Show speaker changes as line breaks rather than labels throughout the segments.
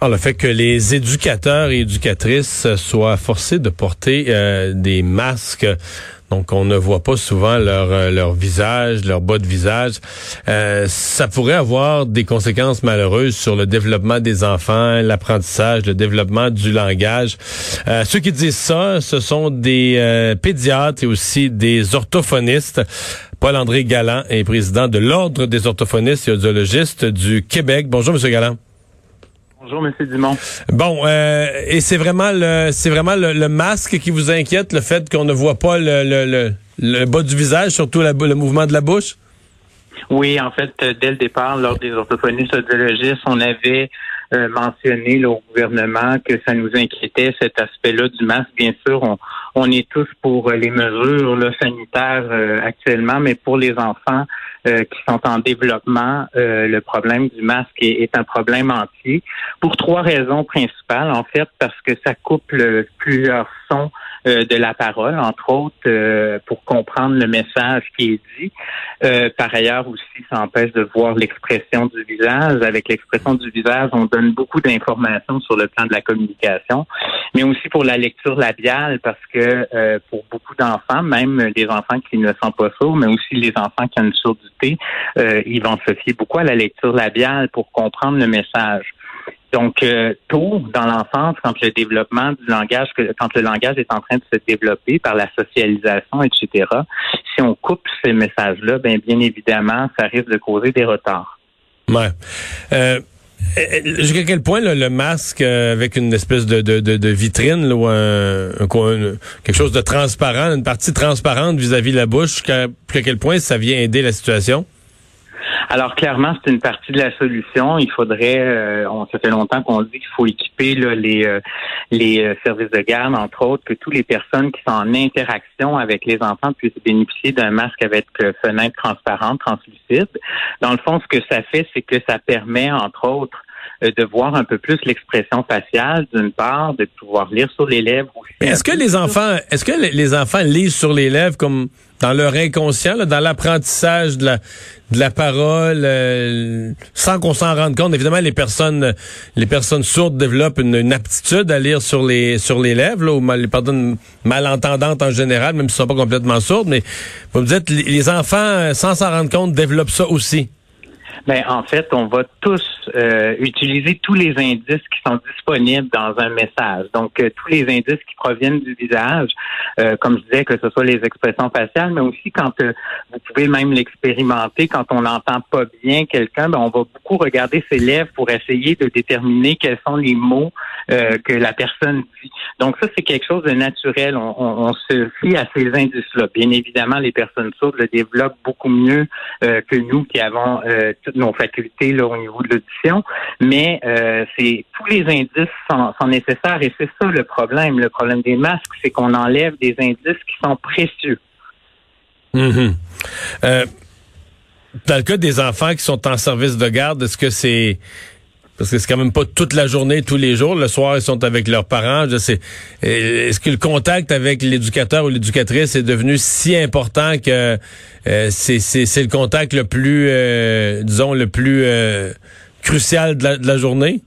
Alors, le fait que les éducateurs et éducatrices soient forcés de porter euh, des masques, donc on ne voit pas souvent leur, euh, leur visage, leur bas de visage, euh, ça pourrait avoir des conséquences malheureuses sur le développement des enfants, l'apprentissage, le développement du langage. ceux qui disent ça, ce sont des pédiatres et aussi des orthophonistes. Paul-André Galland est président de l'Ordre des orthophonistes et audiologistes du Québec. Bonjour, Monsieur Galland.
Bonjour, M. Dumont.
Bon, euh, et c'est vraiment le c'est vraiment le, masque qui vous inquiète, le fait qu'on ne voit pas le, le, le, bas du visage, surtout le mouvement de la bouche?
Oui, en fait, dès le départ, lors des orthophonistes audiologistes, on avait euh, mentionné au gouvernement que ça nous inquiétait cet aspect-là du masque. Bien sûr, on, on est tous pour les mesures sanitaires euh, actuellement, mais pour les enfants, euh, qui sont en développement, euh, le problème du masque est, un problème entier pour trois raisons principales. En fait, parce que ça couple plusieurs sons euh, de la parole, entre autres, pour comprendre le message qui est dit. par ailleurs aussi, ça empêche de voir l'expression du visage. Avec l'expression du visage, on donne beaucoup d'informations sur le plan de la communication, mais aussi pour la lecture labiale, parce que pour beaucoup d'enfants, même des enfants qui ne sont pas sourds, mais aussi les enfants qui ont une sourdité, euh, ils vont se fier beaucoup à la lecture labiale pour comprendre le message. Donc, euh, tôt dans l'enfance, quand le développement du langage, quand le langage est en train de se développer par la socialisation, etc., si on coupe ces messages-là, bien, bien évidemment, ça risque de causer des retards.
Ouais. Euh, Jusqu'à quel point le masque avec une espèce de, de, vitrine ou un, quelque chose de transparent, une partie transparente vis-à-vis de la bouche, jusqu'à quel point ça vient aider la situation?
Alors clairement, c'est une partie de la solution. Il faudrait, euh, on ça fait longtemps qu'on dit qu'il faut équiper les euh, les euh, services de garde, entre autres, que toutes les personnes qui sont en interaction avec les enfants puissent bénéficier d'un masque avec fenêtre transparente, translucide. Dans le fond, ce que ça fait, c'est que ça permet, entre autres, de voir un peu plus l'expression faciale, d'une part, de pouvoir lire sur les lèvres.
Est-ce que les enfants, est-ce que les enfants lisent sur les lèvres comme dans leur inconscient, dans l'apprentissage de la, de la parole, euh, sans qu'on s'en rende compte. Évidemment, les personnes, les personnes sourdes développent une, aptitude à lire sur les sur les lèvres, là, ou mal, personnes malentendantes en général, même si ne sont pas complètement sourdes. Mais vous me dites, les enfants, sans s'en rendre compte, développent ça aussi.
Ben, en fait, on va tous euh, utiliser tous les indices qui sont disponibles dans un message. Donc, euh, tous les indices qui proviennent du visage, euh, comme je disais, que ce soit les expressions faciales, mais aussi quand vous pouvez même l'expérimenter, quand on n'entend pas bien quelqu'un, ben, on va beaucoup regarder ses lèvres pour essayer de déterminer quels sont les mots que la personne dit. Donc, ça, c'est quelque chose de naturel. On, on, se fie à ces indices-là. Bien évidemment, les personnes sourdes le développent beaucoup mieux que nous qui avons nos facultés au niveau de l'audition, mais euh, c'est tous les indices sont, nécessaires et c'est ça le problème. Le problème des masques, c'est qu'on enlève des indices qui sont précieux.
Mm-hmm. Euh, dans le cas des enfants qui sont en service de garde, est-ce que c'est parce que c'est quand même pas toute la journée, tous les jours. Le soir, ils sont avec leurs parents. Je sais. Est-ce que le contact avec l'éducateur ou l'éducatrice est devenu si important que euh, c'est le contact le plus, euh, disons, le plus euh, crucial de la, de la journée?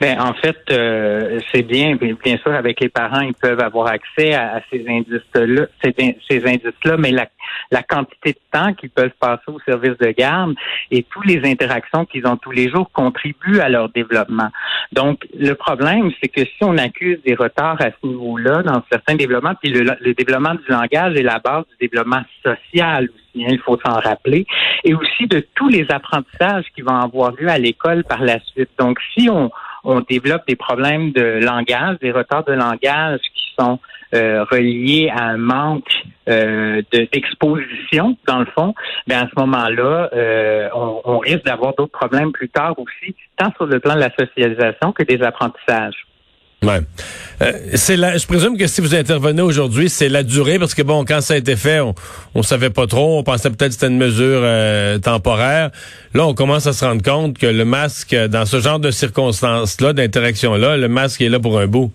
Ben, en fait, euh, c'est bien, bien sûr, avec les parents, ils peuvent avoir accès à, ces indices-là, ces, indices-là, mais la, la quantité de temps qu'ils peuvent passer au service de garde et toutes les interactions qu'ils ont tous les jours contribuent à leur développement. Donc, le problème, c'est que si on accuse des retards à ce niveau-là dans certains développements, puis le, le développement du langage est la base du développement social aussi, hein, il faut s'en rappeler, et aussi de tous les apprentissages qui vont avoir lieu à l'école par la suite. Donc, si on on développe des problèmes de langage, des retards de langage qui sont euh, reliés à un manque euh, d'exposition, dans le fond, ben à ce moment-là, euh, on, on risque d'avoir d'autres problèmes plus tard aussi, tant sur le plan de la socialisation que des apprentissages.
Ouais. Euh, c'est la, je présume que si vous intervenez aujourd'hui, c'est la durée, parce que bon, quand ça a été fait, on, on savait pas trop, on pensait peut-être que c'était une mesure euh, temporaire. Là, on commence à se rendre compte que le masque, dans ce genre de circonstances-là, d'interaction-là, le masque est là pour un bout.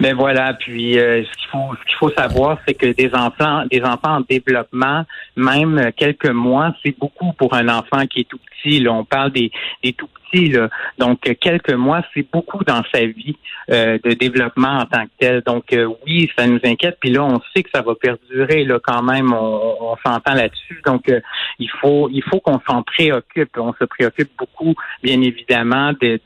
Ben voilà, puis euh, ce qu'il faut ce qu'il faut savoir, c'est que des enfants des enfants en développement, même quelques mois, c'est beaucoup pour un enfant qui est tout petit. Là, on parle des, des tout petits, là. donc quelques mois, c'est beaucoup dans sa vie euh, de développement en tant que tel. Donc euh, oui, ça nous inquiète. Puis là, on sait que ça va perdurer là quand même. On, on s'entend là-dessus. Donc il faut il faut qu'on s'en préoccupe. On se préoccupe beaucoup, bien évidemment, de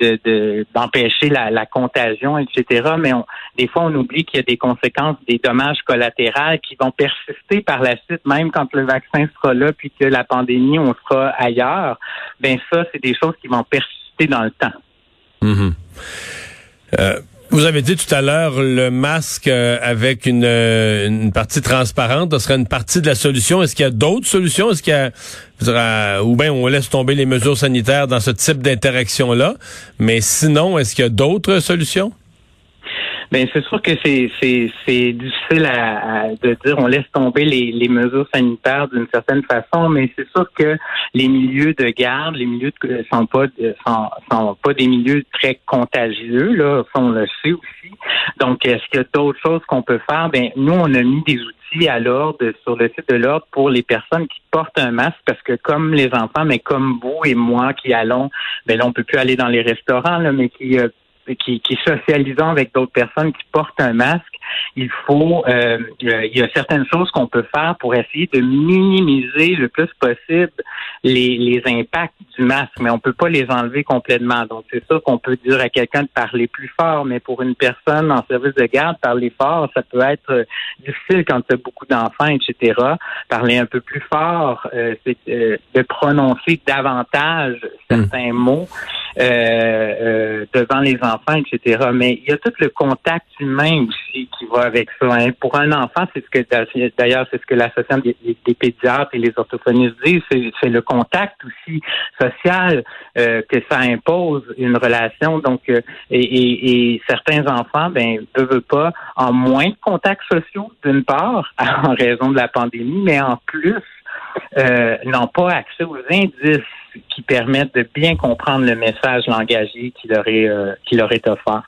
d'empêcher de, la, la contagion, etc. Mais on, fois, on oublie qu'il y a des conséquences, des dommages collatéraux qui vont persister par la suite, même quand le vaccin sera là, puis que la pandémie, on sera ailleurs. Ben ça, c'est des choses qui vont persister dans le temps.
Mm-hmm. Euh, vous avez dit tout à l'heure le masque euh, avec une, euh, une, partie transparente, ce serait une partie de la solution. Est-ce qu'il y a d'autres solutions? Est-ce qu'il y a ou bien on laisse tomber les mesures sanitaires dans ce type d'interaction-là? Mais sinon, est-ce qu'il y a d'autres solutions?
Ben c'est sûr que c'est difficile à, de dire on laisse tomber les, les mesures sanitaires d'une certaine façon, mais c'est sûr que les milieux de garde, les milieux de, sont pas sont, sont pas des milieux très contagieux là, on le sait aussi. Donc est-ce qu'il y a d'autres choses qu'on peut faire? Ben nous on a mis des outils à l'ordre sur le site de l'ordre pour les personnes qui portent un masque parce que comme les enfants, mais comme vous et moi qui allons, ben là on peut plus aller dans les restaurants là, mais qui euh, qui, qui socialisons avec d'autres personnes qui portent un masque, il faut, euh, il y a certaines choses qu'on peut faire pour essayer de minimiser le plus possible les, les impacts du masque, mais on peut pas les enlever complètement. Donc c'est ça qu'on peut dire à quelqu'un de parler plus fort, mais pour une personne en service de garde, parler fort, ça peut être difficile quand tu as beaucoup d'enfants, etc. Parler un peu plus fort, euh, c'est euh, de prononcer davantage certains hmm. mots euh, devant les enfants, etc. Mais il y a tout le contact humain aussi qui va avec ça. Hein. Pour un enfant, c'est ce que d'ailleurs c'est ce que l'association des, pédiatres et les orthophonistes disent, c'est le contact aussi social euh, que ça impose une relation. Donc euh, et, et, certains enfants, ben peuvent pas en moins de contacts sociaux d'une part en raison de la pandémie, mais en plus euh, n'ont pas accès aux indices permettent de bien comprendre le message langagier qui leur est, qui leur est offert.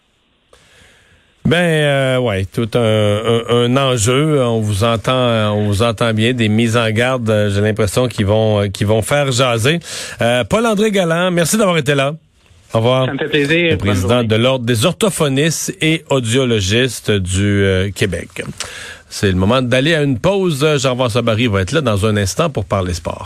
Ben euh, ouais, tout un, enjeu. On vous entend, on vous entend bien. Des mises en garde, euh, j'ai l'impression qu'ils vont, euh, qu'ils vont faire jaser. Euh, Paul-André Galland, merci d'avoir été là. Au revoir.
Ça me fait plaisir.
Le président de l'Ordre des orthophonistes et audiologistes du Québec. C'est le moment d'aller à une pause. Jean-François Barry va être là dans un instant pour parler sport.